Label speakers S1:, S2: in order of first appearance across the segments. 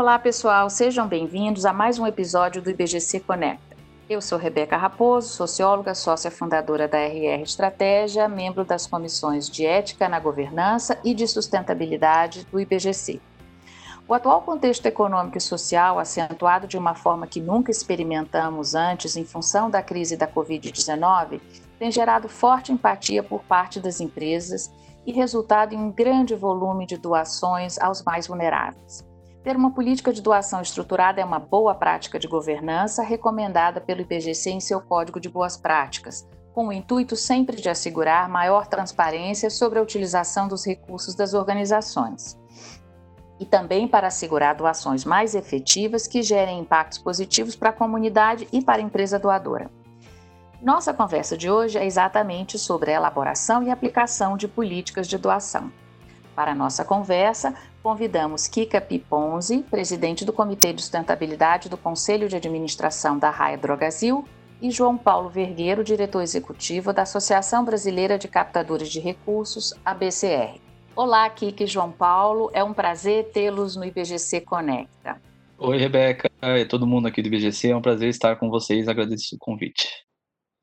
S1: Olá, pessoal, sejam bem-vindos a mais um episódio do IBGC Conecta. Eu sou Rebeca Raposo, socióloga, sócia fundadora da RR Estratégia, membro das comissões de Ética na Governança e de Sustentabilidade do IBGC. O atual contexto econômico e social, acentuado de uma forma que nunca experimentamos antes em função da crise da Covid-19, tem gerado forte empatia por parte das empresas e resultado em um grande volume de doações aos mais vulneráveis. Ter uma política de doação estruturada é uma boa prática de governança recomendada pelo IBGC em seu Código de Boas Práticas, com o intuito sempre de assegurar maior transparência sobre a utilização dos recursos das organizações. E também para assegurar doações mais efetivas que gerem impactos positivos para a comunidade e para a empresa doadora. Nossa conversa de hoje é exatamente sobre a elaboração e aplicação de políticas de doação. Para a nossa conversa, convidamos Kika Piponzi, presidente do Comitê de Sustentabilidade do Conselho de Administração da Raia Drogazil, e João Paulo Vergueiro, diretor executivo da Associação Brasileira de Captadores de Recursos, ABCR. Olá, Kika e João Paulo, é um prazer tê-los no IBGC Conecta.
S2: Oi, Rebeca, e todo mundo aqui do IBGC, é um prazer estar com vocês, agradeço o convite.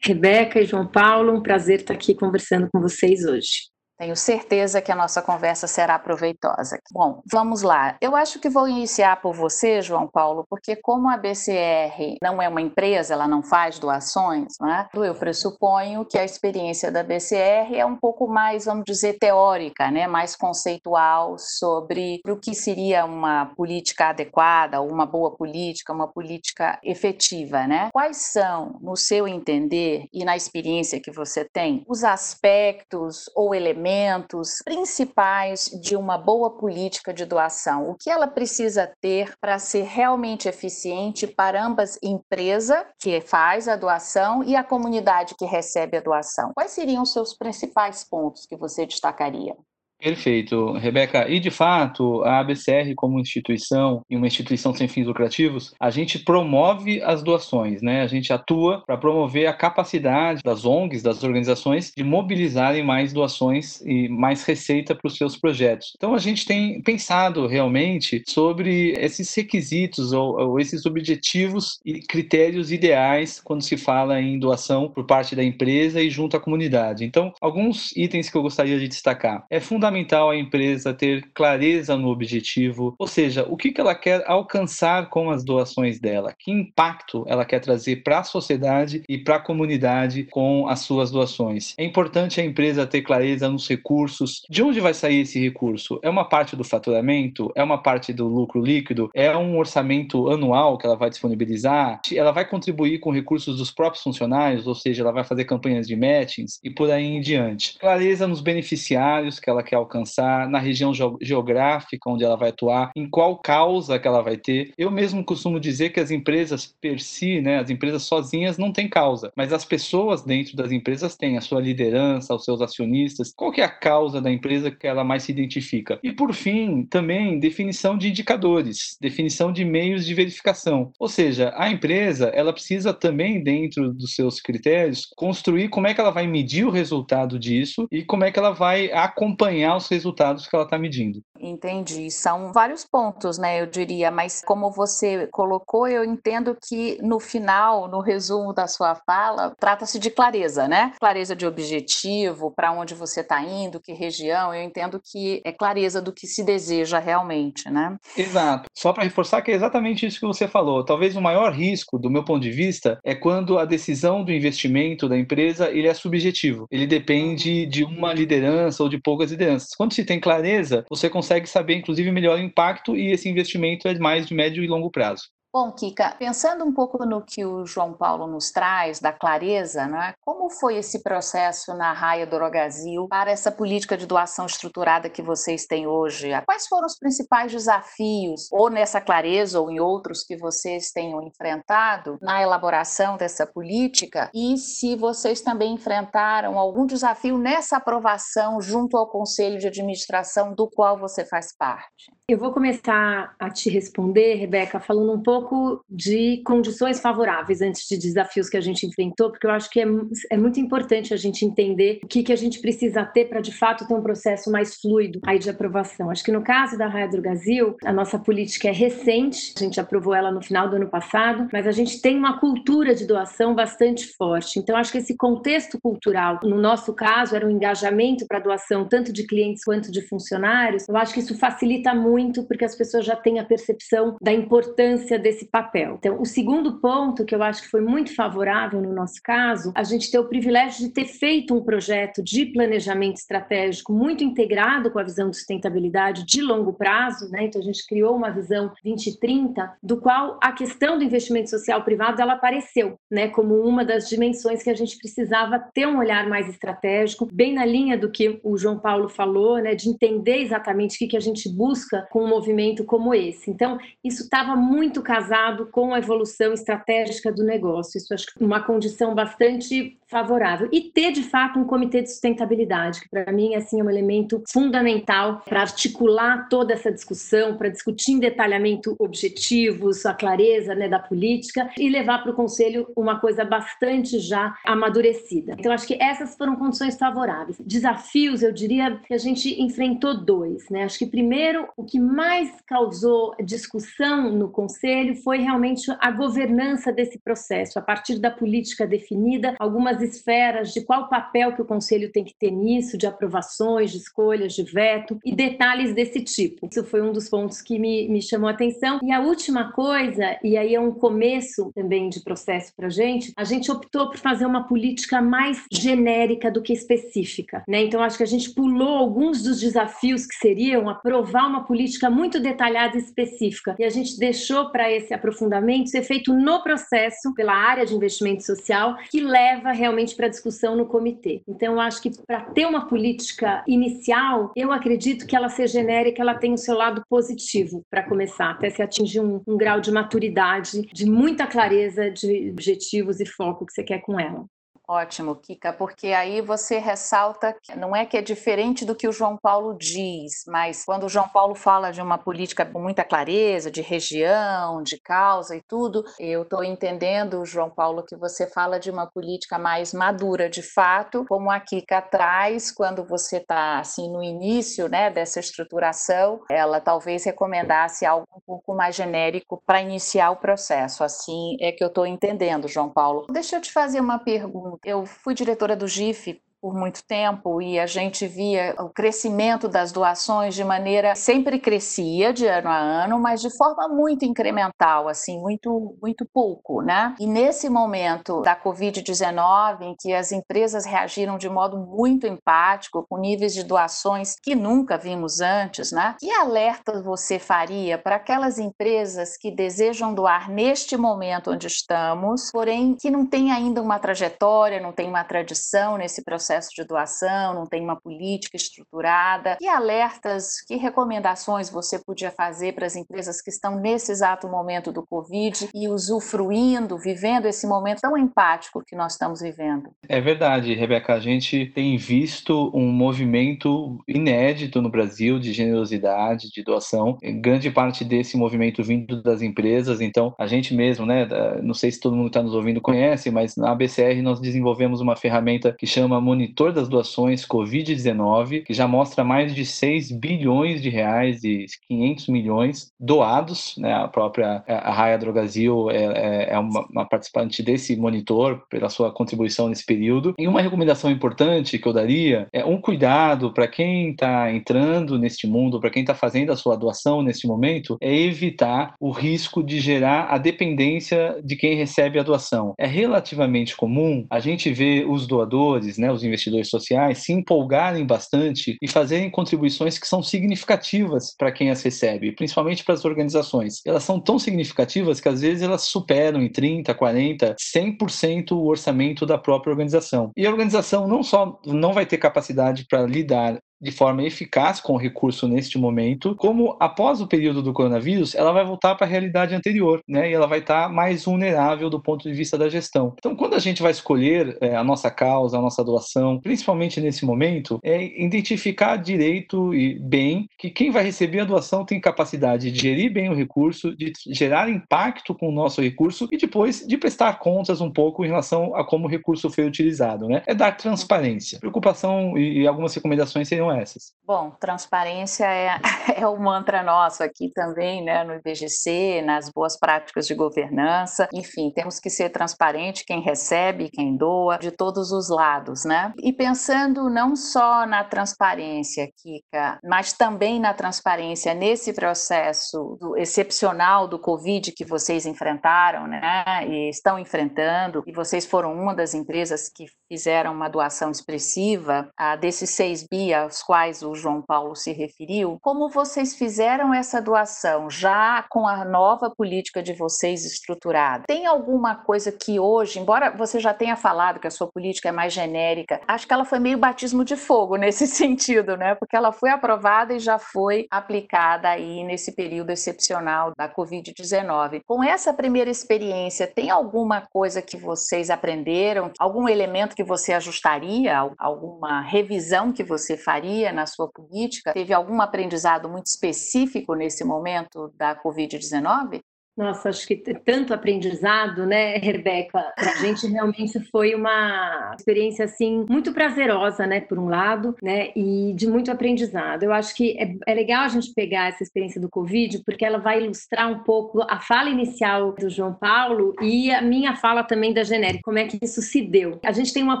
S3: Rebeca e João Paulo, um prazer estar aqui conversando com vocês hoje.
S1: Tenho certeza que a nossa conversa será proveitosa. Bom, vamos lá. Eu acho que vou iniciar por você, João Paulo, porque como a BCR não é uma empresa, ela não faz doações, né? eu pressuponho que a experiência da BCR é um pouco mais, vamos dizer, teórica, né? mais conceitual sobre o que seria uma política adequada, uma boa política, uma política efetiva. Né? Quais são, no seu entender e na experiência que você tem, os aspectos ou elementos elementos principais de uma boa política de doação? O que ela precisa ter para ser realmente eficiente para ambas empresa que faz a doação e a comunidade que recebe a doação? Quais seriam os seus principais pontos que você destacaria?
S2: Perfeito, Rebeca. E de fato, a ABCR, como instituição e uma instituição sem fins lucrativos, a gente promove as doações, né? A gente atua para promover a capacidade das ONGs, das organizações, de mobilizarem mais doações e mais receita para os seus projetos. Então, a gente tem pensado realmente sobre esses requisitos ou, ou esses objetivos e critérios ideais quando se fala em doação por parte da empresa e junto à comunidade. Então, alguns itens que eu gostaria de destacar. É fundamental fundamental a empresa ter clareza no objetivo, ou seja, o que, ela quer alcançar com as doações dela, que impacto ela quer trazer para a sociedade e para a comunidade com as suas doações. É importante a empresa ter clareza nos recursos, de onde vai sair esse recurso? É uma parte do faturamento? É uma parte do lucro líquido? É um orçamento anual que ela vai disponibilizar? Ela vai contribuir com recursos dos próprios funcionários, ou seja, ela vai fazer campanhas de matchings e por aí em diante. Clareza nos beneficiários que ela quer alcançar, na região geográfica onde ela vai atuar, em qual causa que ela vai ter. Eu mesmo costumo dizer que as empresas per si, né, as empresas sozinhas não têm causa, mas as pessoas dentro das empresas têm a sua liderança, os seus acionistas. Qual que é a causa da empresa que ela mais se identifica? E por fim, também definição de indicadores, definição de meios de verificação. Ou seja, a empresa, ela precisa também dentro dos seus critérios construir como é que ela vai medir o resultado disso e como é que ela vai acompanhar os resultados que ela está medindo.
S1: Entendi. São vários pontos, né? Eu diria, mas como você colocou, eu entendo que no final, no resumo da sua fala, trata-se de clareza, né? Clareza de objetivo, para onde você está indo, que região. Eu entendo que é clareza do que se deseja realmente, né?
S2: Exato. Só para reforçar que é exatamente isso que você falou. Talvez o maior risco, do meu ponto de vista, é quando a decisão do investimento da empresa ele é subjetivo. Ele depende uhum. de uma liderança ou de poucas lideranças. Quando se tem clareza, você consegue saber, inclusive, melhor o impacto e esse investimento é mais de médio e longo prazo.
S1: Bom, Kika, pensando um pouco no que o João Paulo nos traz, da clareza, né? como foi esse processo na Raia Dorogazil para essa política de doação estruturada que vocês têm hoje? Quais foram os principais desafios, ou nessa clareza, ou em outros que vocês tenham enfrentado na elaboração dessa política? E se vocês também enfrentaram algum desafio nessa aprovação junto ao Conselho de Administração do qual você faz parte?
S3: Eu vou começar a te responder, Rebeca, falando um pouco de condições favoráveis antes de desafios que a gente enfrentou, porque eu acho que é, é muito importante a gente entender o que, que a gente precisa ter para, de fato, ter um processo mais fluido aí de aprovação. Acho que no caso da Raia Drogazil, a nossa política é recente, a gente aprovou ela no final do ano passado, mas a gente tem uma cultura de doação bastante forte. Então, acho que esse contexto cultural, no nosso caso, era um engajamento para doação tanto de clientes quanto de funcionários. Eu acho que isso facilita muito porque as pessoas já têm a percepção da importância desse papel. Então, o segundo ponto que eu acho que foi muito favorável no nosso caso, a gente ter o privilégio de ter feito um projeto de planejamento estratégico muito integrado com a visão de sustentabilidade de longo prazo, né? Então a gente criou uma visão 2030, do qual a questão do investimento social privado ela apareceu, né, como uma das dimensões que a gente precisava ter um olhar mais estratégico, bem na linha do que o João Paulo falou, né, de entender exatamente o que, que a gente busca com um movimento como esse. Então, isso estava muito casado com a evolução estratégica do negócio. Isso acho que é uma condição bastante favorável. E ter, de fato, um comitê de sustentabilidade, que para mim assim, é um elemento fundamental para articular toda essa discussão, para discutir em detalhamento objetivos, a clareza né, da política e levar para o Conselho uma coisa bastante já amadurecida. Então, acho que essas foram condições favoráveis. Desafios, eu diria que a gente enfrentou dois. Né? Acho que, primeiro, o que mais causou discussão no Conselho foi realmente a governança desse processo, a partir da política definida, algumas esferas de qual papel que o Conselho tem que ter nisso, de aprovações, de escolhas, de veto e detalhes desse tipo. Isso foi um dos pontos que me, me chamou a atenção. E a última coisa, e aí é um começo também de processo para gente, a gente optou por fazer uma política mais genérica do que específica. Né? Então, acho que a gente pulou alguns dos desafios que seriam aprovar uma política muito detalhada e específica. E a gente deixou para esse aprofundamento ser feito no processo, pela área de investimento social, que leva realmente realmente para discussão no comitê. Então, eu acho que para ter uma política inicial, eu acredito que ela seja genérica, ela tem o seu lado positivo para começar, até se atingir um, um grau de maturidade, de muita clareza de objetivos e foco que você quer com ela.
S1: Ótimo, Kika, porque aí você ressalta que não é que é diferente do que o João Paulo diz, mas quando o João Paulo fala de uma política com muita clareza, de região, de causa e tudo, eu estou entendendo, João Paulo, que você fala de uma política mais madura, de fato, como a Kika traz quando você está assim no início, né, dessa estruturação, ela talvez recomendasse algo um pouco mais genérico para iniciar o processo. Assim é que eu estou entendendo, João Paulo. Deixa eu te fazer uma pergunta eu fui diretora do GIF por muito tempo e a gente via o crescimento das doações de maneira sempre crescia de ano a ano, mas de forma muito incremental, assim, muito muito pouco, né? E nesse momento da COVID-19, em que as empresas reagiram de modo muito empático, com níveis de doações que nunca vimos antes, né? Que alerta você faria para aquelas empresas que desejam doar neste momento onde estamos, porém que não tem ainda uma trajetória, não tem uma tradição nesse processo processo de doação, não tem uma política estruturada. Que alertas, que recomendações você podia fazer para as empresas que estão nesse exato momento do Covid e usufruindo, vivendo esse momento tão empático que nós estamos vivendo?
S2: É verdade, Rebeca. A gente tem visto um movimento inédito no Brasil de generosidade, de doação. Grande parte desse movimento vindo das empresas. Então, a gente mesmo, né? Não sei se todo mundo que está nos ouvindo conhece, mas na ABCR nós desenvolvemos uma ferramenta que chama monitor das doações Covid-19, que já mostra mais de 6 bilhões de reais e 500 milhões doados. Né? A própria a Raia Drogazil é, é, é uma, uma, participante desse monitor pela sua contribuição nesse período. E uma recomendação importante que eu daria é um cuidado para quem está entrando neste mundo, para quem está fazendo a sua doação neste momento, é evitar o risco de gerar a dependência de quem recebe a doação. É relativamente comum a gente ver os doadores, né, os investidores sociais se empolgarem bastante e fazerem contribuições que são significativas para quem as recebe, principalmente para as organizações. Elas são tão significativas que às vezes elas superam em 30, 40, 100% o orçamento da própria organização. E a organização não só não vai ter capacidade para lidar de forma eficaz com o recurso neste momento, como após o período do coronavírus, ela vai voltar para a realidade anterior, né? E ela vai estar tá mais vulnerável do ponto de vista da gestão. Então, quando a gente vai escolher é, a nossa causa, a nossa doação, principalmente nesse momento, é identificar direito e bem que quem vai receber a doação tem capacidade de gerir bem o recurso, de gerar impacto com o nosso recurso e depois de prestar contas um pouco em relação a como o recurso foi utilizado, né? É dar transparência. Preocupação e algumas recomendações seriam essas.
S1: Bom, transparência é, é o mantra nosso aqui também, né, no IBGC, nas boas práticas de governança. Enfim, temos que ser transparente quem recebe, quem doa, de todos os lados, né? E pensando não só na transparência, Kika, mas também na transparência nesse processo do, excepcional do Covid que vocês enfrentaram, né, e estão enfrentando, e vocês foram uma das empresas que fizeram uma doação expressiva a desses 6 bi aos quais o João Paulo se referiu, como vocês fizeram essa doação já com a nova política de vocês estruturada? Tem alguma coisa que hoje, embora você já tenha falado que a sua política é mais genérica, acho que ela foi meio batismo de fogo nesse sentido, né? Porque ela foi aprovada e já foi aplicada aí nesse período excepcional da Covid-19. Com essa primeira experiência, tem alguma coisa que vocês aprenderam, algum elemento que você ajustaria, alguma revisão que você faria na sua política? Teve algum aprendizado muito específico nesse momento da Covid-19?
S3: Nossa, acho que tanto aprendizado, né, Rebeca? Para a gente realmente foi uma experiência assim muito prazerosa, né, por um lado, né, e de muito aprendizado. Eu acho que é, é, legal a gente pegar essa experiência do Covid, porque ela vai ilustrar um pouco a fala inicial do João Paulo e a minha fala também da genérica, como é que isso se deu. A gente tem uma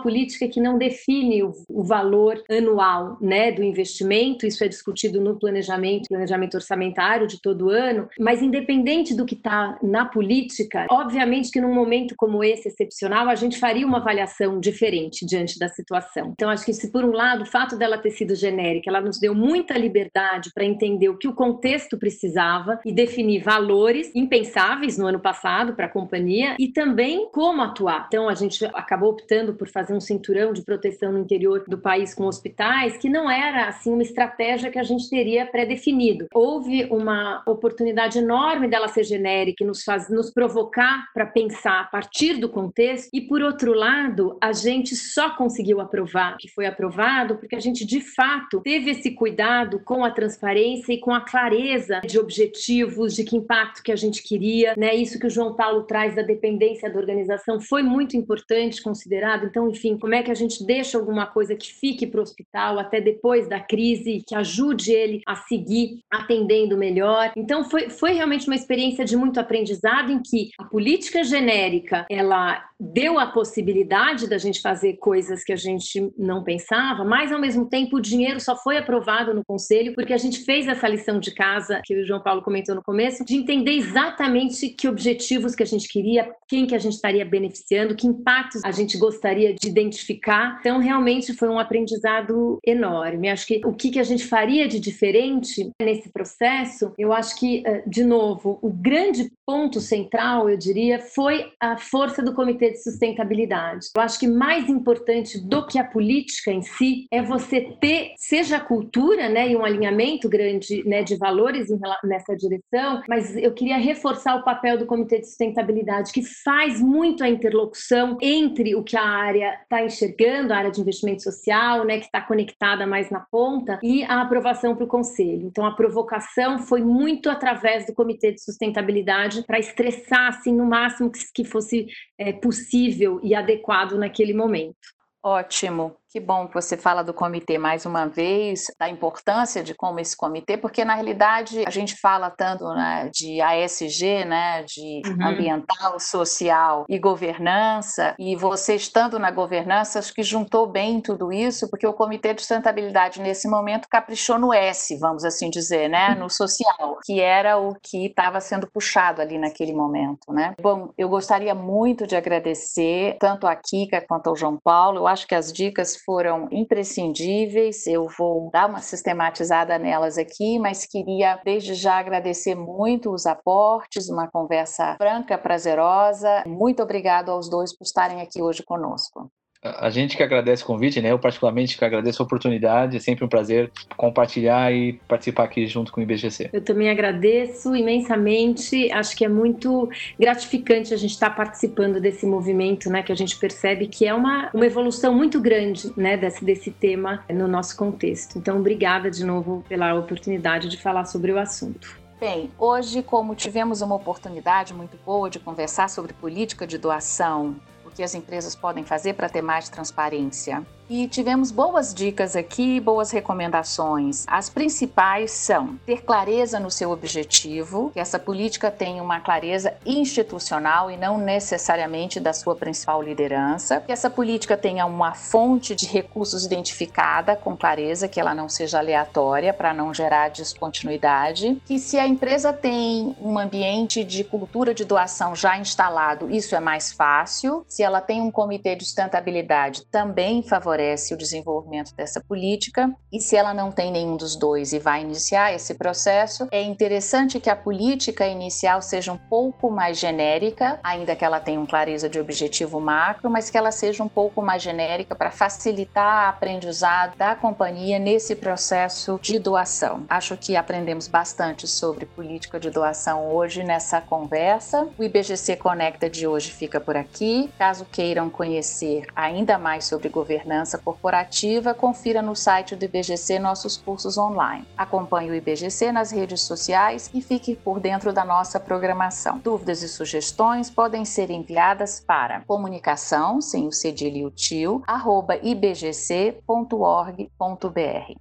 S3: política que não define o, o valor anual, né, do investimento. Isso é discutido no planejamento, planejamento orçamentário de todo ano, mas independente do que está na política, obviamente que num momento como esse excepcional, a gente faria uma avaliação diferente diante da situação. Então, acho que se por um lado o fato dela ter sido genérica, ela nos deu muita liberdade para entender o que o contexto precisava e definir valores impensáveis no ano passado para a companhia e também como atuar. Então, a gente acabou optando por fazer um cinturão de proteção no interior do país com hospitais, que não era assim uma estratégia que a gente teria pré-definido. Houve uma oportunidade enorme dela ser genérica que nos faz nos provocar para pensar a partir do contexto, e por outro lado, a gente só conseguiu aprovar que foi aprovado porque a gente de fato teve esse cuidado com a transparência e com a clareza de objetivos, de que impacto que a gente queria, né? Isso que o João Paulo traz da dependência da organização foi muito importante considerado. Então, enfim, como é que a gente deixa alguma coisa que fique para o hospital até depois da crise, que ajude ele a seguir atendendo melhor. Então, foi, foi realmente uma experiência de muito aprendizado em que a política genérica ela deu a possibilidade da gente fazer coisas que a gente não pensava, mas ao mesmo tempo o dinheiro só foi aprovado no conselho porque a gente fez essa lição de casa que o João Paulo comentou no começo, de entender exatamente que objetivos que a gente queria, quem que a gente estaria beneficiando, que impactos a gente gostaria de identificar. Então realmente foi um aprendizado enorme. Acho que o que que a gente faria de diferente nesse processo, eu acho que eh, de novo, o grande and ponto central, eu diria, foi a força do comitê de sustentabilidade. Eu acho que mais importante do que a política em si é você ter, seja a cultura, né, e um alinhamento grande, né, de valores nessa direção, mas eu queria reforçar o papel do Comitê de Sustentabilidade, que faz muito a interlocução entre o que a área está enxergando, a área de investimento social, né, que está conectada mais na ponta, e a aprovação para o Conselho. Então, a provocação foi muito através do Comitê de Sustentabilidade para estressar, assim, no máximo que, que fosse é, possível e adequado naquele momento.
S1: Ótimo. Que bom que você fala do comitê mais uma vez, da importância de como esse comitê, porque na realidade a gente fala tanto né, de ASG, né, de uhum. ambiental, social e governança, e você estando na governança, acho que juntou bem tudo isso, porque o comitê de sustentabilidade nesse momento caprichou no S, vamos assim dizer, né, no social, que era o que estava sendo puxado ali naquele momento, né. Bom, eu gostaria muito de agradecer tanto a Kika quanto ao João Paulo. Eu acho que as dicas foram imprescindíveis. Eu vou dar uma sistematizada nelas aqui, mas queria desde já agradecer muito os aportes, uma conversa franca, prazerosa. Muito obrigado aos dois por estarem aqui hoje conosco.
S2: A gente que agradece o convite, né? Eu particularmente que agradeço a oportunidade, é sempre um prazer compartilhar e participar aqui junto com o IBGC.
S3: Eu também agradeço imensamente, acho que é muito gratificante a gente estar participando desse movimento, né? Que a gente percebe que é uma, uma evolução muito grande, né? Desse, desse tema no nosso contexto. Então, obrigada de novo pela oportunidade de falar sobre o assunto.
S1: Bem, hoje, como tivemos uma oportunidade muito boa de conversar sobre política de doação, o que as empresas podem fazer para ter mais transparência, e tivemos boas dicas aqui, boas recomendações. As principais são ter clareza no seu objetivo, que essa política tenha uma clareza institucional e não necessariamente da sua principal liderança, que essa política tenha uma fonte de recursos identificada com clareza, que ela não seja aleatória para não gerar descontinuidade, que se a empresa tem um ambiente de cultura de doação já instalado, isso é mais fácil. Se ela tem um comitê de sustentabilidade, também favorece favorece o desenvolvimento dessa política. E se ela não tem nenhum dos dois e vai iniciar esse processo, é interessante que a política inicial seja um pouco mais genérica, ainda que ela tenha um clareza de objetivo macro, mas que ela seja um pouco mais genérica para facilitar a aprendizado da companhia nesse processo de doação. Acho que aprendemos bastante sobre política de doação hoje nessa conversa. O IBGC Conecta de hoje fica por aqui. Caso queiram conhecer ainda mais sobre governança, corporativa, confira no site do IBGC nossos cursos online. Acompanhe o IBGC nas redes sociais e fique por dentro da nossa programação. Dúvidas e sugestões podem ser enviadas para comunicação, sem o cedilho e o tio, arroba ibgc.org.br.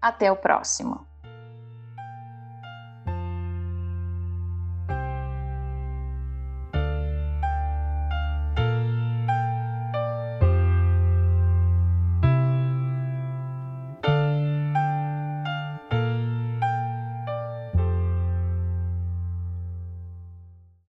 S1: Até o próximo!